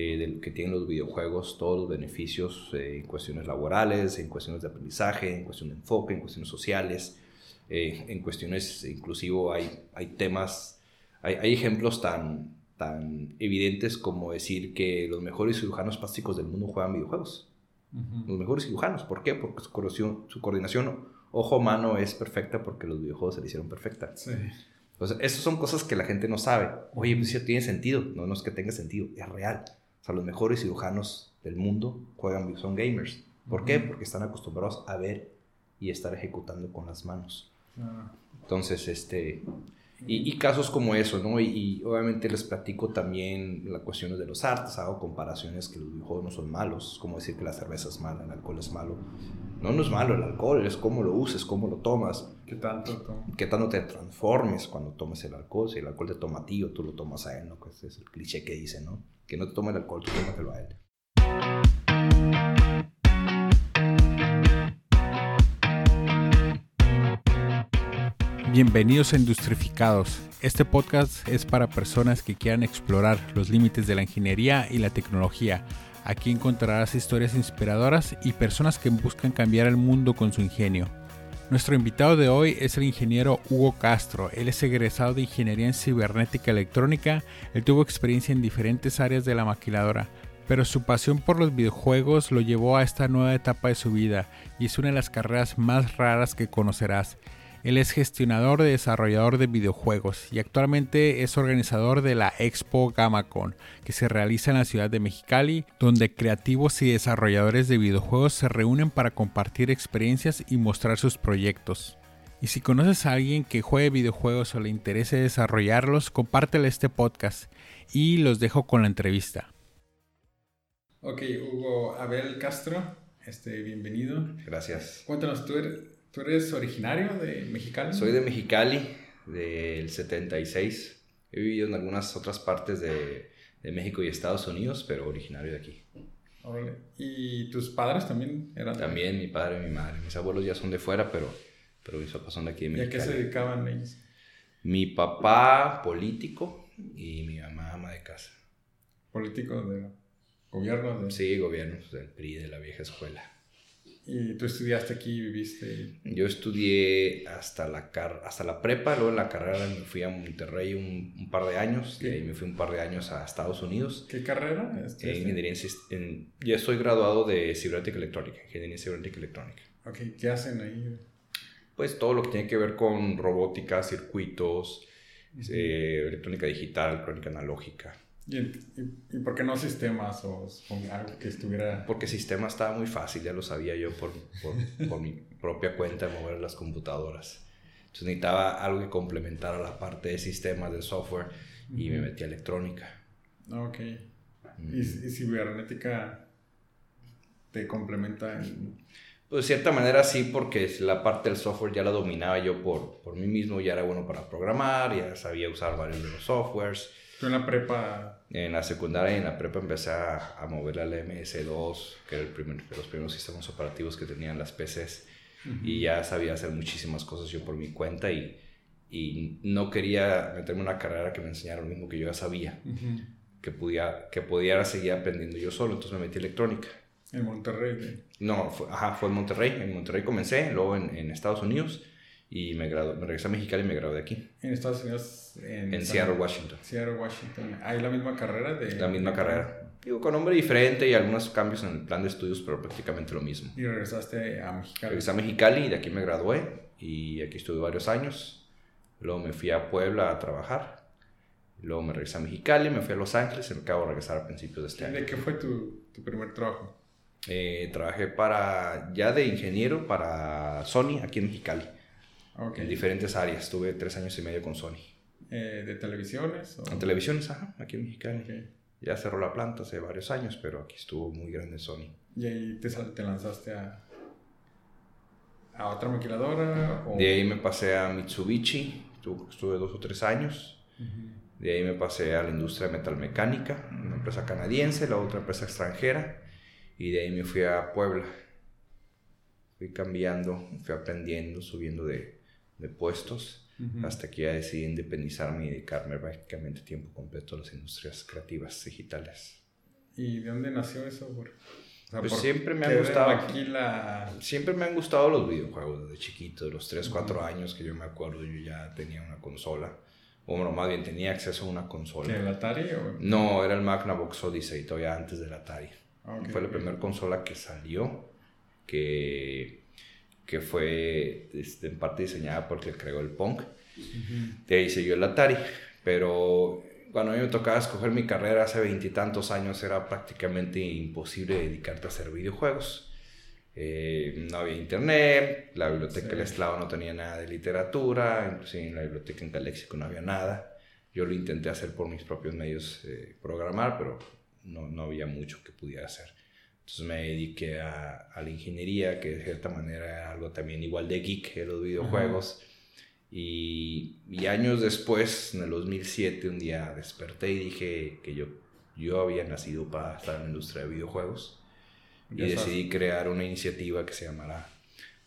eh, que tienen los videojuegos, todos los beneficios eh, en cuestiones laborales, en cuestiones de aprendizaje, en cuestiones de enfoque, en cuestiones sociales, eh, en cuestiones, inclusivo hay, hay temas, hay, hay, ejemplos tan, tan evidentes como decir que los mejores cirujanos plásticos del mundo juegan videojuegos. Los mejores cirujanos, ¿por qué? Porque su coordinación, su coordinación ojo-mano es perfecta porque los videojuegos se le hicieron perfecta. Sí. Entonces, esas son cosas que la gente no sabe. Oye, pues eso tiene sentido. No, no es que tenga sentido, es real sea, los mejores cirujanos del mundo juegan, son gamers. ¿Por qué? Porque están acostumbrados a ver y estar ejecutando con las manos. Ah. Entonces, este, y, casos como eso, ¿no? Y, obviamente les platico también las cuestiones de los artes, hago comparaciones que los videojuegos no son malos, como decir que la cerveza es mala, el alcohol es malo. No, no es malo el alcohol, es cómo lo uses, cómo lo tomas. ¿Qué tanto? ¿Qué tanto te transformes cuando tomes el alcohol? Si el alcohol te toma a ti o tú lo tomas a él, ¿no? Pues es el cliché que dice, ¿no? Que no te tome el alcohol, tú tómatelo a él. Bienvenidos a Industrificados. Este podcast es para personas que quieran explorar los límites de la ingeniería y la tecnología. Aquí encontrarás historias inspiradoras y personas que buscan cambiar el mundo con su ingenio. Nuestro invitado de hoy es el ingeniero Hugo Castro. Él es egresado de Ingeniería en Cibernética Electrónica. Él tuvo experiencia en diferentes áreas de la maquiladora, pero su pasión por los videojuegos lo llevó a esta nueva etapa de su vida y es una de las carreras más raras que conocerás. Él es gestionador de desarrollador de videojuegos y actualmente es organizador de la Expo GamaCon, que se realiza en la ciudad de Mexicali, donde creativos y desarrolladores de videojuegos se reúnen para compartir experiencias y mostrar sus proyectos. Y si conoces a alguien que juegue videojuegos o le interese desarrollarlos, compártele este podcast y los dejo con la entrevista. Ok, Hugo Abel Castro, este, bienvenido. Gracias. Cuéntanos, tú eres, ¿Tú eres originario de Mexicali? Soy de Mexicali, del 76. He vivido en algunas otras partes de, de México y Estados Unidos, pero originario de aquí. ¿Y tus padres también eran de También mi padre y mi madre. Mis abuelos ya son de fuera, pero, pero mis papás son de aquí de Mexicali. ¿Y a qué se dedicaban ellos? Mi papá político y mi mamá ama de casa. ¿Político de gobierno? De... Sí, gobierno del PRI, de la vieja escuela. ¿Y tú estudiaste aquí y viviste? Yo estudié hasta la, hasta la prepa, luego en la carrera me fui a Monterrey un, par de años, y ahí me fui un par de años a Estados Unidos. ¿Qué carrera? En ingeniería en, Yo estoy graduado de cibernética electrónica, ingeniería cibernética electrónica. Ok, ¿qué hacen ahí? Pues todo lo que tiene que ver con robótica, circuitos, eh, electrónica digital, electrónica analógica. ¿Y, por qué no sistemas o, algo que estuviera...? Porque sistemas estaba muy fácil, ya lo sabía yo por, por, mi propia cuenta de mover las computadoras. Entonces necesitaba algo que complementara la parte de sistemas, de software, y me metí a electrónica. Ok. ¿Y, cibernética te complementa Pues de cierta manera sí, porque la parte del software ya la dominaba yo por, por mí mismo, ya era bueno para programar, ya sabía usar varios de los softwares. ¿Tú en la prepa? En la secundaria y en la prepa empecé a, a mover al MS2, que era el primer, de los primeros sistemas operativos que tenían las PCs. Y ya sabía hacer muchísimas cosas yo por mi cuenta y, y no quería meterme en una carrera que me enseñara lo mismo que yo ya sabía. que, podía, que pudiera seguir aprendiendo yo solo, entonces me metí electrónica. ¿En Monterrey? No, fue, ajá, fue en Monterrey. En Monterrey comencé, luego en, en Estados Unidos y me, gradué, me regresé a Mexicali y me gradué aquí. ¿En Estados Unidos? En, Seattle, Washington. Seattle, Washington. ¿Hay la misma carrera? De, la misma carrera. Digo, con nombre diferente y algunos cambios en el plan de estudios, pero prácticamente lo mismo. ¿Y regresaste a Mexicali? Regresé a Mexicali y de aquí me gradué y aquí estuve varios años. Luego me fui a Puebla a trabajar. Luego me regresé a Mexicali, me fui a Los Ángeles y me acabo de regresar a principios de este año. ¿De qué fue tu, tu primer trabajo? Eh, trabajé para, ya de ingeniero para Sony aquí en Mexicali. En diferentes áreas. Estuve tres años y medio con Sony. Eh, ¿De televisiones? En televisiones, ajá, aquí en Mexicali. Ya cerró la planta hace varios años, pero aquí estuvo muy grande Sony. ¿Y ahí te, te lanzaste a, a otra maquiladora? De ahí me pasé a Mitsubishi, estuve, dos o tres años. De ahí me pasé a la industria metalmecánica, una empresa canadiense, la otra empresa extranjera. Y de ahí me fui a Puebla. Fui cambiando, fui aprendiendo, subiendo de, de puestos hasta que ya decidí independizarme y dedicarme prácticamente tiempo completo a las industrias creativas digitales. ¿Y de dónde nació eso? Por, o sea, Pues siempre me qué ha de gustado. Maquila- Siempre me han gustado los videojuegos desde chiquito, de los 3, 4 años que yo me acuerdo, yo ya tenía una consola. O bueno, más bien tenía acceso a una ¿Que consola. el Atari o...? No, era el Magnavox Odyssey, todavía antes del Atari. Ah, ok, fue la primera consola que salió, que, que fue este, en parte diseñada porque creó el Punk. Ujú. De ahí siguió el Atari. Pero cuando a mí me tocaba escoger mi carrera hace veintitantos años, era prácticamente imposible dedicarte a hacer videojuegos. Eh, no había internet, la biblioteca Sí. del esclavo no tenía nada de literatura, inclusive en la biblioteca en Caléxico no había nada. Yo lo intenté hacer por mis propios medios, eh, programar, pero no, no había mucho que pudiera hacer. Entonces me dediqué a, a la ingeniería, que de cierta manera era algo también igual de geek que los videojuegos. Y, y años después, en el 2007, un día desperté y dije que yo, yo había nacido para estar en la industria de videojuegos. Y sabes. decidí crear una iniciativa que se llamará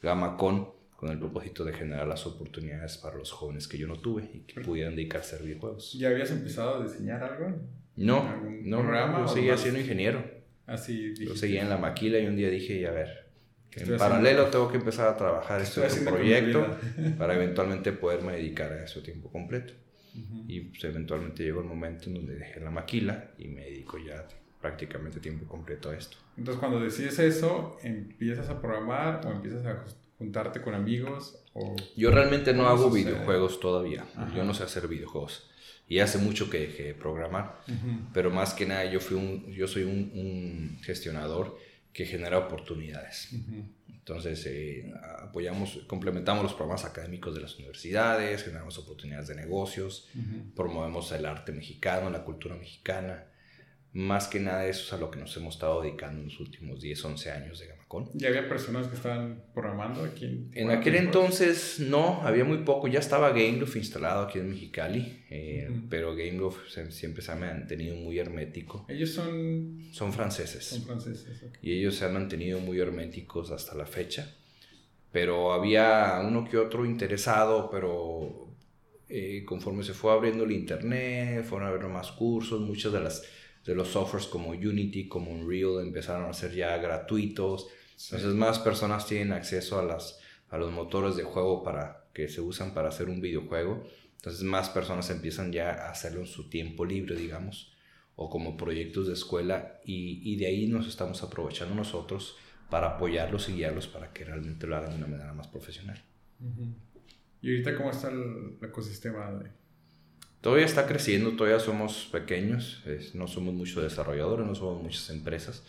GamaCon, con el propósito de generar las oportunidades para los jóvenes que yo no tuve y que pudieran dedicarse a videojuegos. ¿Ya habías empezado a diseñar algo? No, ¿Algún no, programa yo seguía siendo ingeniero. Así Yo dijiste. seguía en la maquila y un día dije, y a ver, ¿Qué en paralelo haciendo? tengo que empezar a trabajar ¿Qué este proyecto para eventualmente poderme dedicar a eso tiempo completo. Ujú. Y pues, eventualmente llegó el momento en donde dejé la maquila y me dedico ya prácticamente tiempo completo a esto. Entonces, cuando decides eso, ¿empiezas a programar o empiezas a juntarte con amigos? O... Yo realmente no ¿Cómo hago videojuegos todavía. Ajá. Yo no sé hacer videojuegos. Y hace mucho que dejé de programar. Pero más que nada yo, fui un, yo soy un, un gestionador que genera oportunidades. Entonces, eh, apoyamos, complementamos los programas académicos de las universidades, generamos oportunidades de negocios, promovemos el arte mexicano, la cultura mexicana. Más que nada eso es a lo que nos hemos estado dedicando en los últimos 10, 11 años de Gamacon. ¿Ya había personas que estaban programando aquí en En aquel entonces no, había muy poco, ya estaba GameLoft instalado aquí en Mexicali, eh, Ujú. pero GameLoft siempre se ha mantenido muy hermético. Ellos son, Son franceses. son franceses. ok. y ellos se han mantenido muy herméticos hasta la fecha. Pero había uno que otro interesado, pero eh, conforme se fue abriendo el internet, fueron a haber más cursos, muchos de, las, de los softwares como Unity, como Unreal empezaron a ser ya gratuitos. Sí. Entonces más personas tienen acceso a, las, a los motores de juego para, que se usan para hacer un videojuego. Entonces más personas empiezan ya a hacerlo en su tiempo libre, digamos, o como proyectos de escuela y, y de ahí nos estamos aprovechando nosotros para apoyarlos y guiarlos para que realmente lo hagan de una manera más profesional. ¿Y ahorita cómo está el ecosistema? De... Todavía está creciendo, todavía somos pequeños, es- no somos muchos desarrolladores, no somos muchas empresas,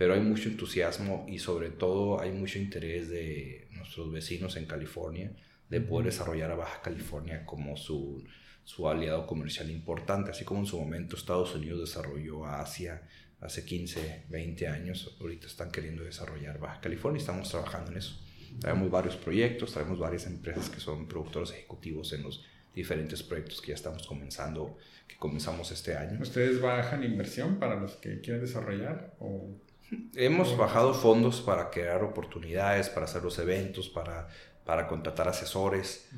pero hay mucho entusiasmo y sobre todo hay mucho interés de nuestros vecinos en California de poder desarrollar a Baja California como su, su aliado comercial importante, así como en su momento Estados Unidos desarrolló a Asia hace 15, 20 años, ahorita están queriendo desarrollar Baja California y estamos trabajando en eso. Traemos varios proyectos, traemos varias empresas que son productores ejecutivos en los diferentes proyectos que ya estamos comenzando, que comenzamos este año. ¿Ustedes bajan inversión para los que quieren desarrollar? O... Hemos bajado fondos para crear oportunidades, para hacer los eventos, para, para contratar asesores,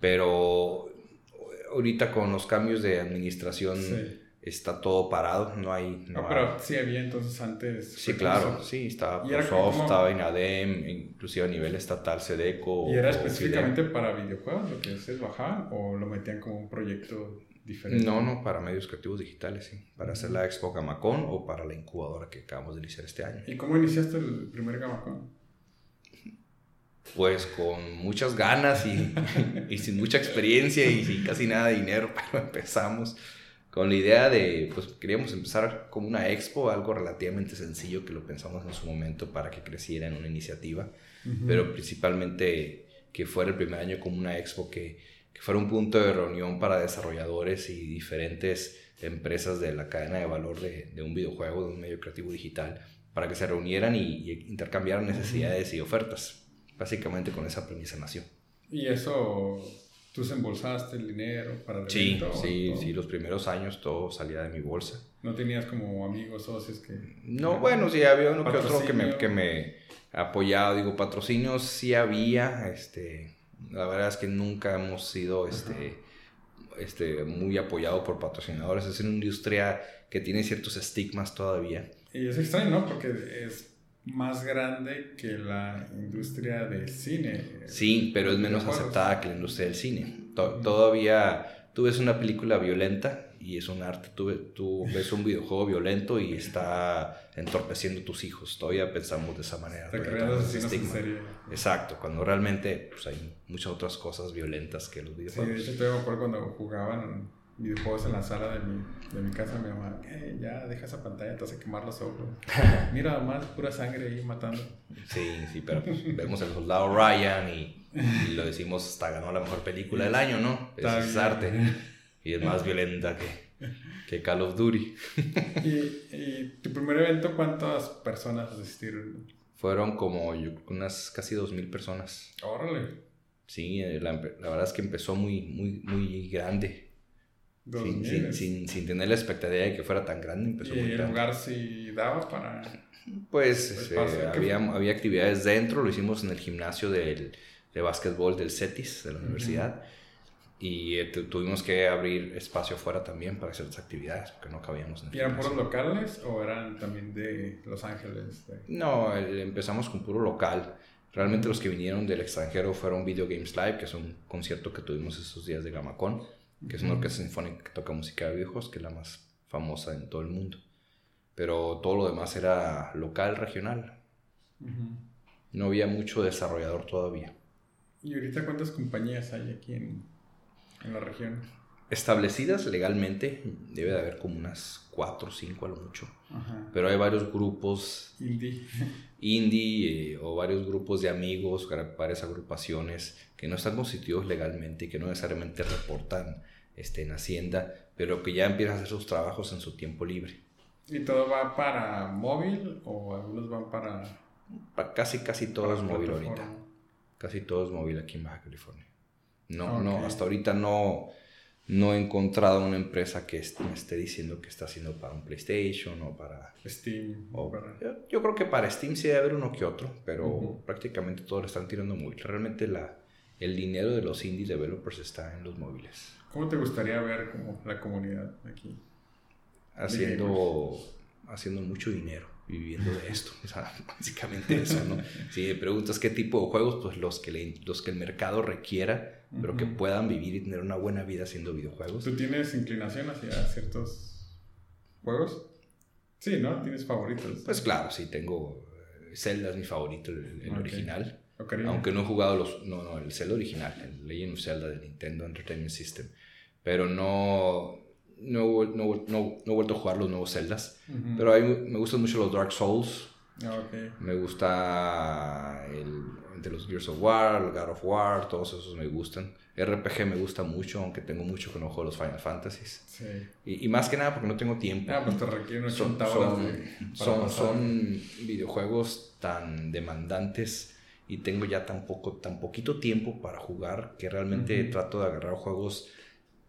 pero ahorita con los cambios de administración Sí. está todo parado, no hay... No, No pero hay- sí había entonces antes. Sí, claro, sí, estaba ¿Y era Prosoft, estaba INADEM, inclusive a nivel estatal, SEDECO. ¿Y era específicamente para videojuegos lo que ustedes bajaban o lo metían como un proyecto diferente? No, no, para medios creativos digitales, sí. Para hacer la Expo Gamacon o para la incubadora que acabamos de iniciar este año. ¿Y cómo iniciaste el primer Gamacon? Pues con muchas ganas y, y sin mucha experiencia y sin casi nada de dinero, pero empezamos con la idea de, pues queríamos empezar como una expo, algo relativamente sencillo que lo pensamos en su momento para que creciera en una iniciativa, pero principalmente que fuera el primer año como una expo que, que fuera un punto de reunión para desarrolladores y diferentes empresas de la cadena de valor de, de un videojuego, de un medio creativo digital, para que se reunieran y, y intercambiaran necesidades y ofertas. Básicamente con esa premisa nació. ¿Y eso tú embolsaste el dinero para el Sí, evento? sí, todo? sí, los primeros años todo salía de mi bolsa. ¿No tenías como amigos, socios que...? No, bueno, sí, había uno que otro que me, que me apoyaba. Digo, patrocinios sí había. Este, la verdad es que nunca hemos sido este, este, muy apoyados por patrocinadores. Es una industria que tiene ciertos estigmas todavía. Y es extraño, ¿no? Porque es más grande que la industria del cine. Sí, pero es menos aceptada que la industria del cine. Todavía tú ves una película violenta y es un arte. Tú, tú ves un videojuego violento y está entorpeciendo tus hijos. Todavía pensamos de esa manera. Exacto, cuando realmente pues, hay muchas otras cosas violentas que los videojuegos. Sí, de hecho, te acuerdo cuando jugaban videojuegos en la sala de mi, de mi casa, mi mamá, eh, ya deja esa pantalla, te hace quemar los ojos. Mira, más pura sangre ahí matando. Sí, sí, pero pues, vemos el soldado Ryan y, lo decimos, hasta ganó la mejor película del año, ¿no? es arte y es más violenta que, que Call of Duty. ¿Y, ¿Y, tu primer evento cuántas personas asistieron? Fueron como unas casi 2.000 personas. Órale. Sí, eh, la, la, verdad es que empezó muy, muy, muy grande. Sin, sin, sin, sin, tener la expectativa de que fuera tan grande, empezó ¿Y muy el lugar sí daba para...? Pues, pues eh, había, había actividades dentro, lo hicimos en el gimnasio del, de básquetbol del CETIS, de la universidad y eh, tuvimos que abrir espacio afuera también para hacer las actividades porque no cabíamos en ¿Y eran puros locales o eran también de Los Ángeles? No, empezamos con puro local. Realmente los que vinieron del extranjero fueron Video Games Live, que es un concierto que tuvimos esos días de Gamacon, que es una orquesta sinfónica que toca música de viejos, que es la más famosa en todo el mundo. Pero todo lo demás era local, regional. No había mucho desarrollador todavía. ¿Y ahorita cuántas compañías hay aquí en, en la región? Establecidas legalmente, debe de haber como unas cuatro o cinco a lo mucho. Pero hay varios grupos. Indie. Indie eh, o varios grupos de amigos, varias agrupaciones que no están constituidos legalmente y que no necesariamente reportan este, en Hacienda, pero que ya empiezan a hacer sus trabajos en su tiempo libre. ¿Y todo va para móvil o algunos van para.? casi, casi todo es móvil ahorita. Casi todo es móvil aquí en Baja California. No, no, hasta ahorita no, no he encontrado una empresa que me esté diciendo que está haciendo para un PlayStation o para Steam. O, yo, creo que para Steam sí debe haber uno que otro, pero prácticamente todos lo están tirando móvil. Realmente la, el dinero de los indie developers está en los móviles. ¿Cómo te gustaría ver como la comunidad aquí? Haciendo, haciendo mucho dinero viviendo de esto. básicamente eso, ¿no? Si me preguntas qué tipo de juegos, pues los que, los que el mercado requiera, pero que puedan vivir y tener una buena vida haciendo videojuegos. ¿Tú tienes inclinación hacia ciertos juegos? Sí, ¿no? ¿Tienes favoritos? Pues claro, sí, tengo... Eh, Zelda es mi favorito, el, original. Aunque no he jugado los... No, no, el Zelda original, el Legend of Zelda de Nintendo Entertainment System. Pero no no, no, no, he vuelto a jugar los nuevos Zeldas, pero a mí me gustan mucho los Dark Souls. Ah, me gusta el de los Gears of War, el God of War, todos esos me gustan. RPG me gusta mucho, aunque tengo mucho que no juego los Final Fantasies. Sí. Y, más que nada porque no tengo tiempo. Ah, pues te requieren son, son, son, videojuegos tan demandantes y tengo ya tan, poco, tan poquito tiempo para jugar que realmente trato de agarrar juegos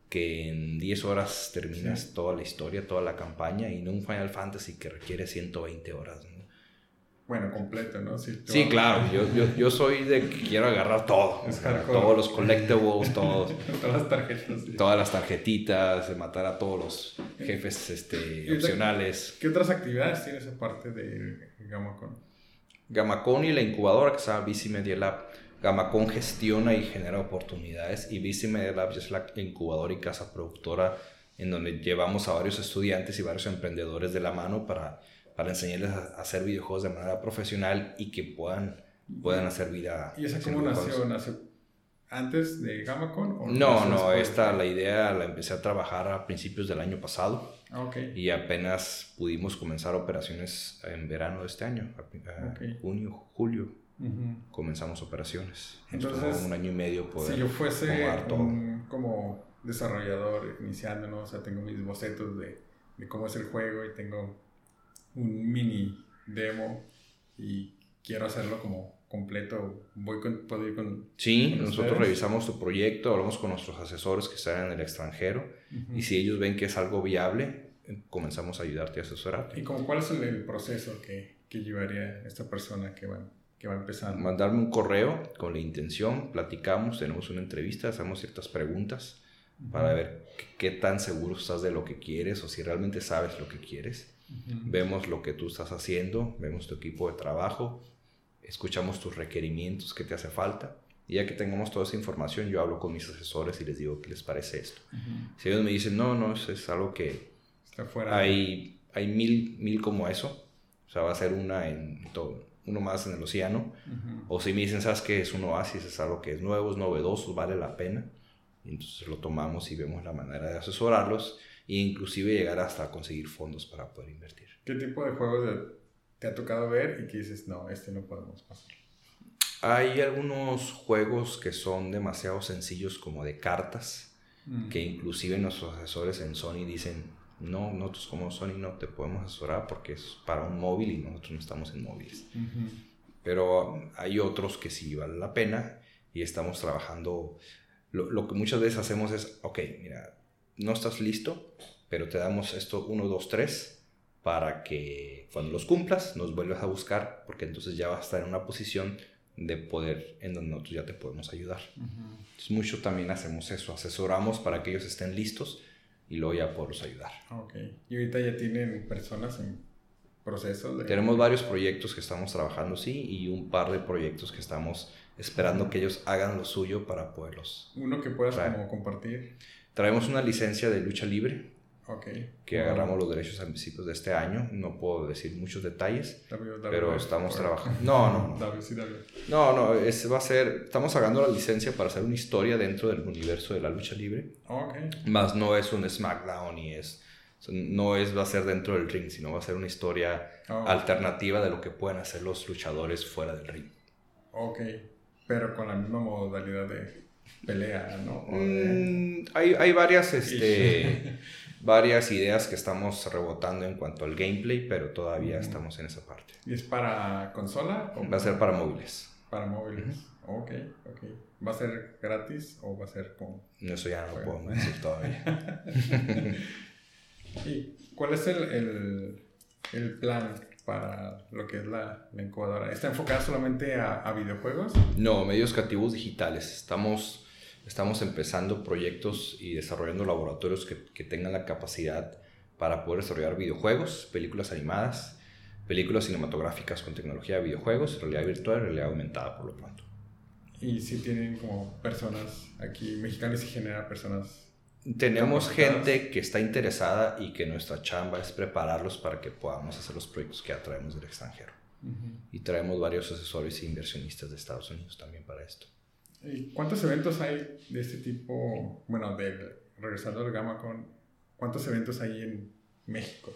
que en 10 horas terminas toda la historia, toda la campaña y no un Final Fantasy que requiere 120 horas. Bueno, completo, ¿no? Sí, claro, yo, yo, yo, soy de que quiero agarrar todo. todos los collectibles, todos. todas las tarjetas. Todas las tarjetitas, de matar a todos los jefes este, opcionales. ¿Qué otras actividades tienes aparte de Gamacon? Gamacon y la incubadora que se llama BC Media Lab Gamacon gestiona y genera oportunidades y Bici Media Labs es la incubadora y casa productora en donde llevamos a varios estudiantes y varios emprendedores de la mano para, para enseñarles a hacer videojuegos de manera profesional y que puedan, puedan hacer vida. ¿Y esa cómo nació? antes de Gamacon? O no, no, esta la idea la empecé a trabajar a principios del año pasado. Ah, okay. Y apenas pudimos comenzar operaciones en verano de este año, junio, julio comenzamos operaciones. Entonces, un año y medio poder Si yo fuese como desarrollador iniciando, ¿no? O sea, tengo mis bocetos de, de, cómo es el juego y tengo un mini demo y quiero hacerlo como completo, voy con, puedo ir con... Sí, nosotros revisamos tu proyecto, hablamos con nuestros asesores que están en el extranjero y si ellos ven que es algo viable, comenzamos a ayudarte a asesorarte. ¿Y como cuál es el, proceso que, que llevaría esta persona que va que va empezando. Mandarme un correo con la intención, platicamos, tenemos una entrevista, hacemos ciertas preguntas para ver qué tan seguro estás de lo que quieres o si realmente sabes lo que quieres. Vemos lo que tú estás haciendo, vemos tu equipo de trabajo, escuchamos tus requerimientos que te hace falta. Y ya que tengamos toda esa información, yo hablo con mis asesores y les digo qué les parece esto. Si ellos me dicen, no, no, eso es algo que Está fuera. hay, hay mil, mil como eso, o sea, va a ser una en todo, uno más en el océano. O si me dicen, ¿sabes qué? Es un oasis, es algo que es nuevo, es novedoso, vale la pena. entonces lo tomamos y vemos la manera de asesorarlos e inclusive llegar hasta conseguir fondos para poder invertir. ¿Qué tipo de juegos te ha tocado ver y que dices, no, este no podemos pasar? Hay algunos juegos que son demasiado sencillos como de cartas, Mm. que inclusive nuestros asesores en Sony dicen, no, nosotros como Sony no te podemos asesorar porque es para un móvil y nosotros no estamos en móviles. Pero hay otros que sí vale la pena y estamos trabajando. Lo, lo que muchas veces hacemos es, ok, mira, no estás listo, pero te damos esto 1, 2, 3 para que cuando los cumplas nos vuelvas a buscar porque entonces ya vas a estar en una posición de poder en donde nosotros ya te podemos ayudar. Entonces mucho también hacemos eso, asesoramos para que ellos estén listos y luego ya poderlos ayudar. Ok. Y ahorita ya tienen personas en proceso de... Tenemos varios proyectos que estamos trabajando, sí, y un par de proyectos que estamos esperando que ellos hagan lo suyo para poderlos. Uno que puedas como compartir. Traemos una licencia de lucha libre Ok. que agarramos los derechos a principios de este año. No puedo decir muchos detalles, W- pero estamos trabajando. No, no, no. No, no, es, va a ser. Estamos agarrando la licencia para hacer una historia dentro del universo de la lucha libre. Ok. Más no es un SmackDown y es. No es, va a ser dentro del ring, sino va a ser una historia Oh, alternativa de lo que pueden hacer los luchadores fuera del ring. ok. Pero con la misma modalidad de pelea, ¿no? De- Mm, hay, hay varias, este, varias ideas que estamos rebotando en cuanto al gameplay, pero todavía estamos en esa parte. ¿Y es para consola o Va a ser para móviles. para móviles? Ok, ok. ¿Va a ser gratis o va a ser con... Eso ya no lo podemos decir todavía. ¿Y cuál es el, el, el plan para lo que es la, la incubadora? ¿Está enfocada solamente a, a videojuegos? No, medios creativos digitales. Estamos, estamos empezando proyectos y desarrollando laboratorios que, que tengan la capacidad para poder desarrollar videojuegos, películas animadas, películas cinematográficas con tecnología de videojuegos, realidad virtual y realidad aumentada por lo pronto. Y si tienen como personas aquí, mexicanos y genera personas... Tenemos gente que está interesada y que nuestra chamba es prepararlos para que podamos hacer los proyectos que atraemos del extranjero. Y traemos varios asesores e inversionistas de Estados Unidos también para esto. ¿Y cuántos eventos hay de este tipo? Bueno, del, regresando al GamaCon, ¿cuántos eventos hay en México?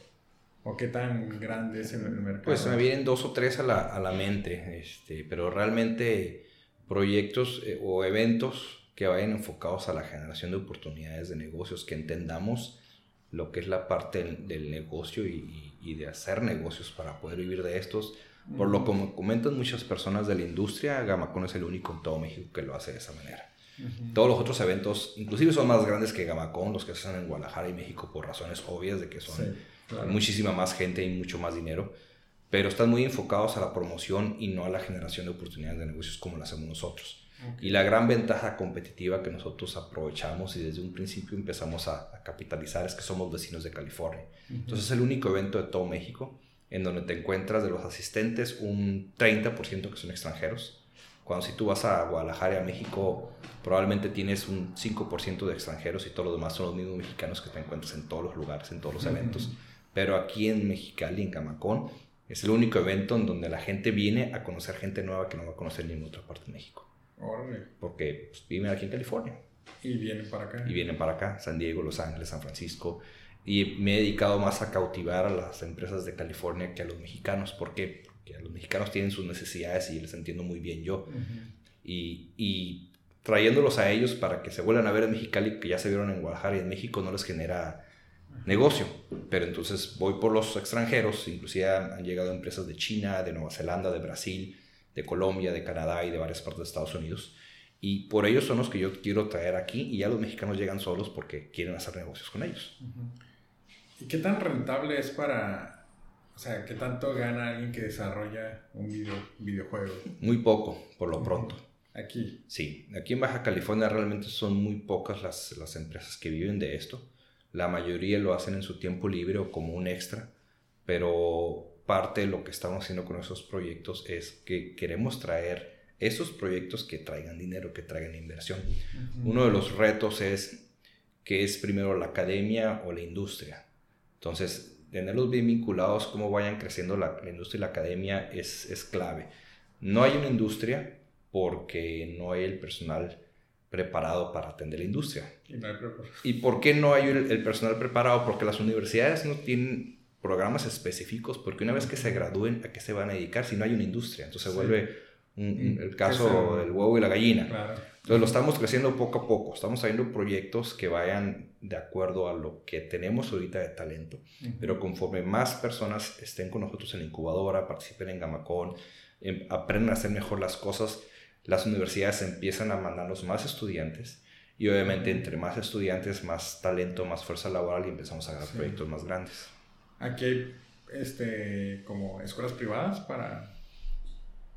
¿O qué tan grande es el, el mercado? Pues me vienen dos o tres a la, a la mente, este, pero realmente proyectos eh, o eventos que vayan enfocados a la generación de oportunidades de negocios, que entendamos lo que es la parte del, del negocio y, y- y de hacer negocios para poder vivir de estos. Por lo como comentan muchas personas de la industria, Gamacon es el único en todo México que lo hace de esa manera. Todos los otros eventos, inclusive son más grandes que Gamacon, los que se hacen en Guadalajara y México por razones obvias de que son Sí, claro. muchísima más gente y mucho más dinero, pero están muy enfocados a la promoción y no a la generación de oportunidades de negocios como lo hacemos nosotros. Ok. Y la gran ventaja competitiva que nosotros aprovechamos y desde un principio empezamos a, a capitalizar es que somos vecinos de California. Entonces es el único evento de todo México en donde te encuentras de los asistentes un 30% que son extranjeros. Cuando si tú vas a Guadalajara, a México, probablemente tienes un 5% de extranjeros y todos los demás son los mismos mexicanos que te encuentras en todos los lugares, en todos los eventos. Pero aquí en Mexicali, en Camacón, es el único evento en donde la gente viene a conocer gente nueva que no va a conocer en otra parte de México. Órale. Porque pues, viven aquí en California Y vienen para acá. y vienen para acá, San Diego, Los Ángeles, San Francisco. Y me he dedicado más a cautivar a las empresas de California que a los mexicanos. ¿Por qué? Porque los mexicanos tienen sus necesidades y les entiendo muy bien yo. Ujú. Y, y trayéndolos a ellos para que se vuelvan a ver en Mexicali, que ya se vieron en Guadalajara y en México, no les genera negocio. Pero entonces voy por los extranjeros, inclusive han, han llegado empresas de China, de Nueva Zelanda, de Brasil, de Colombia, de Canadá y de varias partes de Estados Unidos. Y por ellos son los que yo quiero traer aquí y ya los mexicanos llegan solos porque quieren hacer negocios con ellos. ¿Y qué tan rentable es para... O sea, qué tanto gana alguien que desarrolla un video, videojuego? Muy poco, por lo pronto. Aquí. Sí, aquí en Baja California realmente son muy pocas las, las empresas que viven de esto. La mayoría lo hacen en su tiempo libre o como un extra, pero parte de lo que estamos haciendo con esos proyectos es que queremos traer esos proyectos que traigan dinero, que traigan inversión. Uno de los retos es que es primero la academia o la industria. Entonces, tenerlos bien vinculados, cómo vayan creciendo la, industria y la academia es, es clave. No hay una industria porque no hay el personal preparado para atender la industria. ¿Y, por qué no hay el, personal preparado? Porque las universidades no tienen programas específicos, porque una vez que se gradúen, ¿a qué se van a dedicar si no hay una industria? Entonces se vuelve el caso del huevo y la gallina. Entonces lo estamos creciendo poco a poco, estamos trayendo proyectos que vayan de acuerdo a lo que tenemos ahorita de talento, pero conforme más personas estén con nosotros en la incubadora, participen en Gamacon, em, aprendan a hacer mejor las cosas, las universidades empiezan a mandarnos más estudiantes y obviamente entre más estudiantes, más talento, más fuerza laboral y empezamos a ganar proyectos más grandes. Aquí hay este, como escuelas privadas para,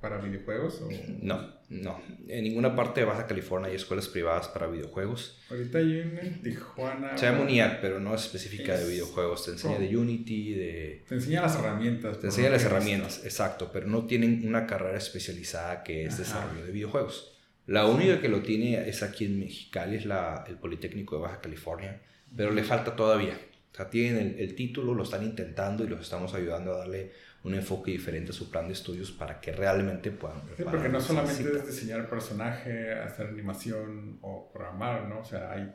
para videojuegos? O? No, no. En ninguna parte de Baja California hay escuelas privadas para videojuegos. Ahorita hay una en Tijuana. Se llama UNIAD, pero no es específica de videojuegos. Te enseña de Unity, de... Te enseña las herramientas. Te enseña las herramientas, exacto. Pero no tienen una carrera especializada que es desarrollo de videojuegos. La única que lo tiene es aquí en Mexicali, es la, el Politécnico de Baja California. Pero le falta todavía. O sea, tienen el, título, lo están intentando y los estamos ayudando a darle un enfoque diferente a su plan de estudios para que realmente puedan Sí, porque no solamente es diseñar personaje, hacer animación o programar, ¿no? O sea, hay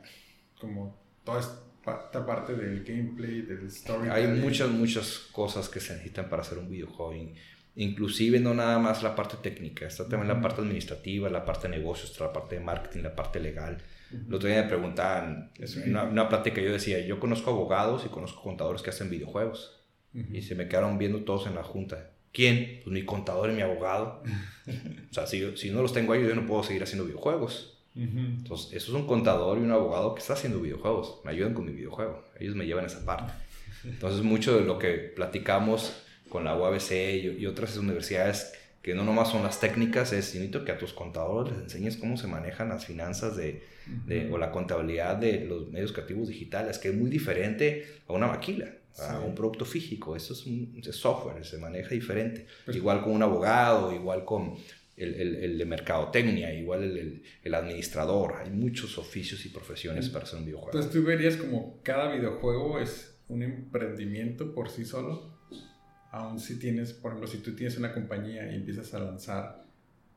como toda esta parte del gameplay, del story. Hay muchas, muchas cosas que se necesitan para hacer un videojuego. Inclusive no nada más la parte técnica, está también la parte administrativa, la parte de negocios, la parte de marketing, la parte legal. El otro día me preguntaban, una, una plática yo decía, yo conozco abogados y conozco contadores que hacen videojuegos. Y se me quedaron viendo todos en la junta. ¿Quién? Pues mi contador y mi abogado. o sea, si, si no los tengo ahí, yo no puedo seguir haciendo videojuegos. Entonces, eso es un contador y un abogado que está haciendo videojuegos. Me ayudan con mi videojuego. Ellos me llevan esa parte. Entonces, mucho de lo que platicamos con la UABC y, y otras universidades que no nomás son las técnicas, es necesito que a tus contadores les enseñes cómo se manejan las finanzas de, de, o la contabilidad de los medios creativos digitales, que es muy diferente a una maquila, a un producto físico. Eso es un software, se maneja diferente. Pues igual con un abogado, igual con el, el, el de mercadotecnia, igual el, el, administrador. Hay muchos oficios y profesiones para hacer un videojuego. Entonces tú verías como cada videojuego es un emprendimiento por sí solo aún si tienes, por ejemplo, si tú tienes una compañía y empiezas a lanzar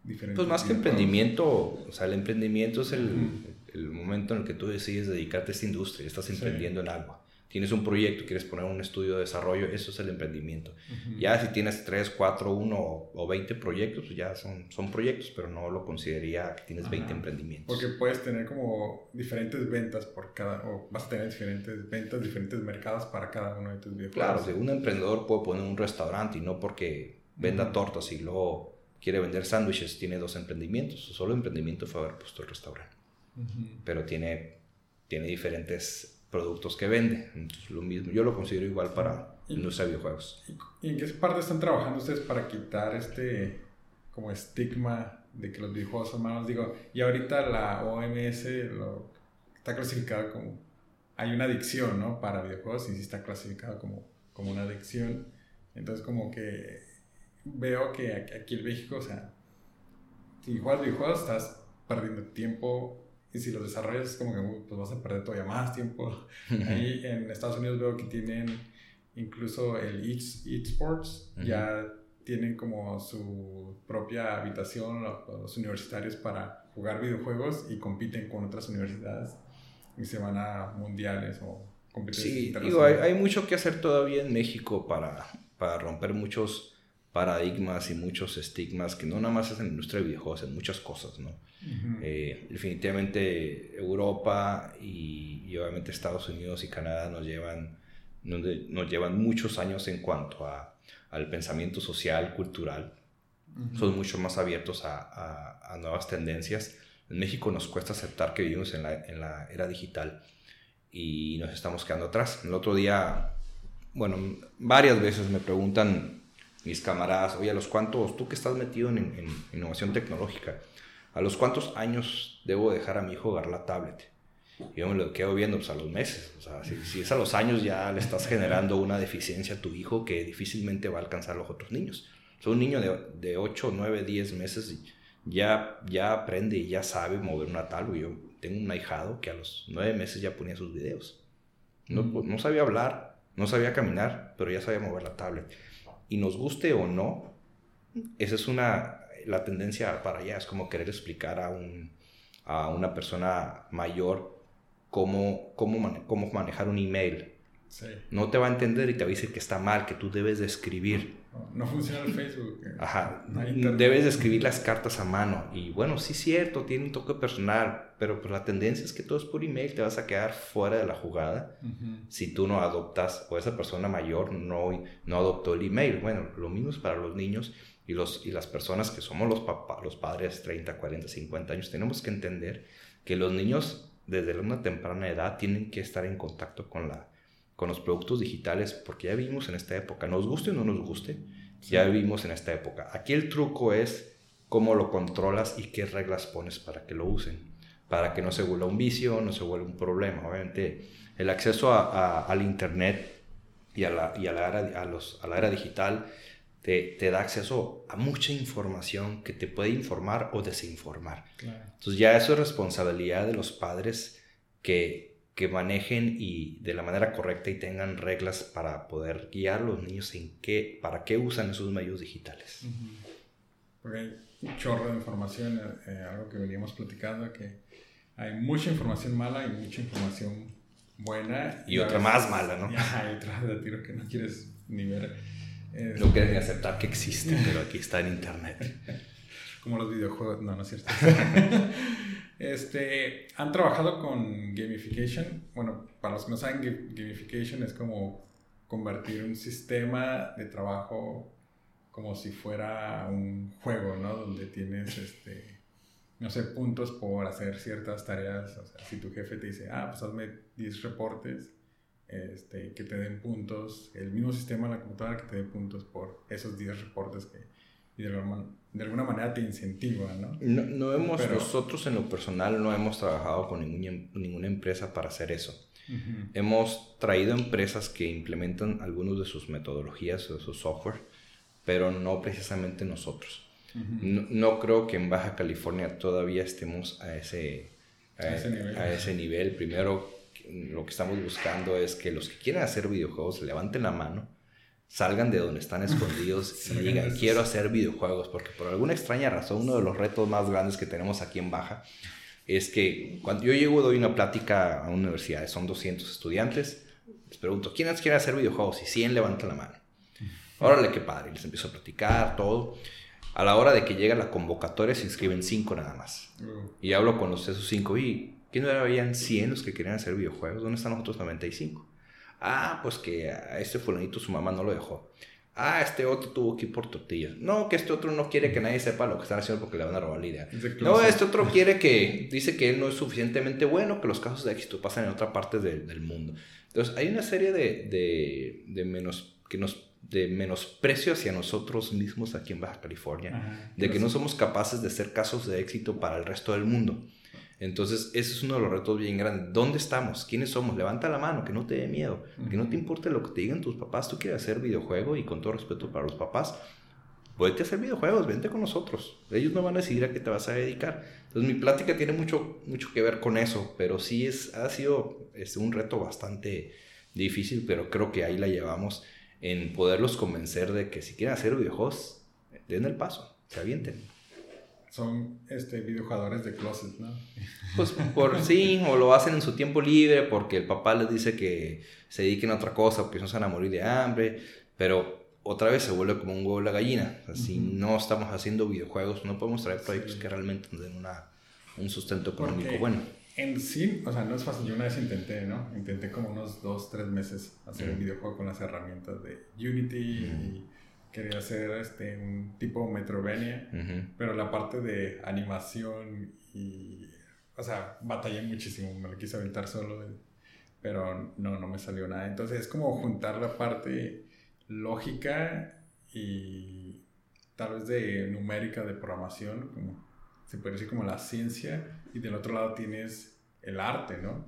diferentes... Pues más que emprendimiento, o sea, el emprendimiento es el, el, momento en el que tú decides dedicarte a esta industria, estás emprendiendo en algo tienes un proyecto, quieres poner un estudio de desarrollo, eso es el emprendimiento. Ya si tienes 3, 4, 1 o 20 proyectos, pues ya son, son proyectos, pero no lo consideraría que tienes 20 emprendimientos. Porque puedes tener como diferentes ventas por cada, o vas a tener diferentes ventas, diferentes mercados para cada uno de tus videojuegos. Claro, un emprendedor puede poner un restaurante y no porque venda tortas y luego quiere vender sándwiches, tiene dos emprendimientos. Su solo emprendimiento fue haber puesto el restaurante. Pero tiene, tiene diferentes productos que vende. Entonces, lo mismo, yo lo considero igual para la industria de videojuegos. ¿Y en qué parte están trabajando ustedes para quitar este como estigma de que los videojuegos son malos? Digo, y ahorita la OMS lo, está clasificado como... Hay una adicción, ¿no? Para videojuegos y sí está clasificado como, como una adicción. Entonces, como que veo que aquí en México, o sea, si juegas videojuegos estás perdiendo tiempo y si los desarrollas es como que pues vas a perder todavía más tiempo. Ahí en Estados Unidos veo que tienen incluso el eSports, ya tienen como su propia habitación los, universitarios para jugar videojuegos y compiten con otras universidades y se van a mundiales o competencias Sí, digo, hay, hay, mucho que hacer todavía en México para, para romper muchos paradigmas y muchos estigmas que no nada más es en la industria de videojuegos, en muchas cosas, ¿no? Eh, definitivamente Europa y, obviamente Estados Unidos y Canadá nos llevan, nos, llevan muchos años en cuanto a, al pensamiento social, cultural. Son mucho más abiertos a, a, nuevas tendencias. En México nos cuesta aceptar que vivimos en la, en la era digital y nos estamos quedando atrás. El otro día, bueno, varias veces me preguntan mis camaradas, oye, ¿a los cuántos, tú que estás metido en, innovación tecnológica, ¿a los cuántos años debo dejar a mi hijo jugar la tablet? yo me lo quedo viendo pues, a los meses. O sea, si, es a los años ya le estás generando una deficiencia a tu hijo que difícilmente va a alcanzar a los otros niños. O un niño de, de 8, 9, 10 meses ya, ya aprende y ya sabe mover una tablet. Yo tengo un ahijado que a los 9 meses ya ponía sus videos. No, mm. no sabía hablar, no sabía caminar, pero ya sabía mover la tablet. Y nos guste o no, esa es una, la tendencia para allá, es como querer explicar a, un, a una persona mayor cómo, cómo, cómo manejar un email. No te va a entender y te va a decir que está mal, que tú debes de escribir. No, funciona el Facebook. Ajá. debes de escribir las cartas a mano. Y bueno, sí es cierto, tiene un toque personal, pero pues la tendencia es que todo es por email, te vas a quedar fuera de la jugada si tú no adoptas, o esa persona mayor no, no adoptó el email. Bueno, lo mismo es para los niños y, los, y las personas que somos los, papás, los padres 30, 40, 50 años, tenemos que entender que los niños desde una temprana edad tienen que estar en contacto con, la, con los productos digitales porque ya vivimos en esta época, nos guste o no nos guste, ya vivimos en esta época. Aquí el truco es cómo lo controlas y qué reglas pones para que lo usen, para que no se vuelva un vicio, no se vuelva un problema. Obviamente el acceso a, al Internet y a la, y a la, era, a los, a la era digital te, te, da acceso a mucha información que te puede informar o desinformar. Entonces ya eso es responsabilidad de los padres que, que manejen y de la manera correcta y tengan reglas para poder guiar a los niños en qué, para qué usan esos medios digitales. Porque hay un chorro de información, eh, algo que veníamos platicando, que hay mucha información mala y mucha información buena. Y, otra más mala, ¿no? hay otra de tiro que no quieres ni ver no quieres ni aceptar que existe, pero aquí está en internet. Como los videojuegos, no, no es cierto. este, han trabajado con gamification. Bueno, para los que no saben, gamification es como convertir un sistema de trabajo como si fuera un juego, ¿no? Donde tienes, este, no sé, puntos por hacer ciertas tareas. O sea, si tu jefe te dice, ah, pues hazme 10 reportes, este, que te den puntos, el mismo sistema en la computadora que te dé puntos por esos 10 reportes que de, alguna, de alguna manera te incentiva, ¿no? No, hemos, nosotros en lo personal no hemos trabajado con ninguna, ninguna empresa para hacer eso. Hemos traído empresas que implementan algunos de sus metodologías o de su software, pero no precisamente nosotros. no, creo que en Baja California todavía estemos a ese, a ese nivel. Primero, lo que estamos buscando es que los que quieren hacer videojuegos levanten la mano, salgan de donde están escondidos y digan, quiero hacer videojuegos, porque por alguna extraña razón uno de los retos más grandes que tenemos aquí en Baja es que cuando yo llego doy una plática a una universidad, son 200 estudiantes, les pregunto, ¿quiénes quieren hacer videojuegos? Y 100 levantan la mano. Órale, qué padre, les empiezo a platicar, todo. A la hora de que llega la convocatoria se inscriben 5 nada más. Y hablo con los, esos 5 y ¿Qué no habían 100 los que querían hacer videojuegos? ¿Dónde están los otros 95? Ah, pues que a este fulanito su mamá no lo dejó. Ah, este otro tuvo que ir por tortillas. No, que este otro no quiere que nadie sepa lo que están haciendo porque le van a robar la idea. No, este otro quiere que, dice que él no es suficientemente bueno, que los casos de éxito pasan en otra parte del mundo. Entonces, hay una serie de, de, de menos, que nos, de menosprecio hacia nosotros mismos aquí en Baja California, de que no somos capaces de ser casos de éxito para el resto del mundo. Entonces, ese es uno de los retos bien grandes. ¿Dónde estamos? ¿Quiénes somos? Levanta la mano, que no te dé miedo, que no te importe lo que te digan tus papás. Tú quieres hacer videojuego y con todo respeto para los papás, puedes hacer videojuegos, vente con nosotros. Ellos no van a decidir a qué te vas a dedicar. Entonces, mi plática tiene mucho, mucho que ver con eso, pero sí es, ha sido es un reto bastante difícil, pero creo que ahí la llevamos en poderlos convencer de que si quieren hacer videojuegos, den el paso, se avienten son este, videojugadores de closet, ¿no? Pues por sí, o lo hacen en su tiempo libre porque el papá les dice que se dediquen a otra cosa porque no se van a morir de hambre, pero otra vez se vuelve como un huevo la gallina. Si no estamos haciendo videojuegos, no podemos traer proyectos que realmente nos den una, un sustento económico bueno. En sí, o sea, no es fácil. Yo una vez intenté, ¿no? Intenté como unos dos, tres meses hacer un videojuego con las herramientas de Unity y quería hacer este, un tipo Metrovenia, pero la parte de animación y, o sea, batallé muchísimo, me lo quise aventar solo, pero no, no me salió nada. Entonces es como juntar la parte lógica y tal vez de numérica de programación, como se puede decir como la ciencia, y del otro lado tienes el arte, ¿no?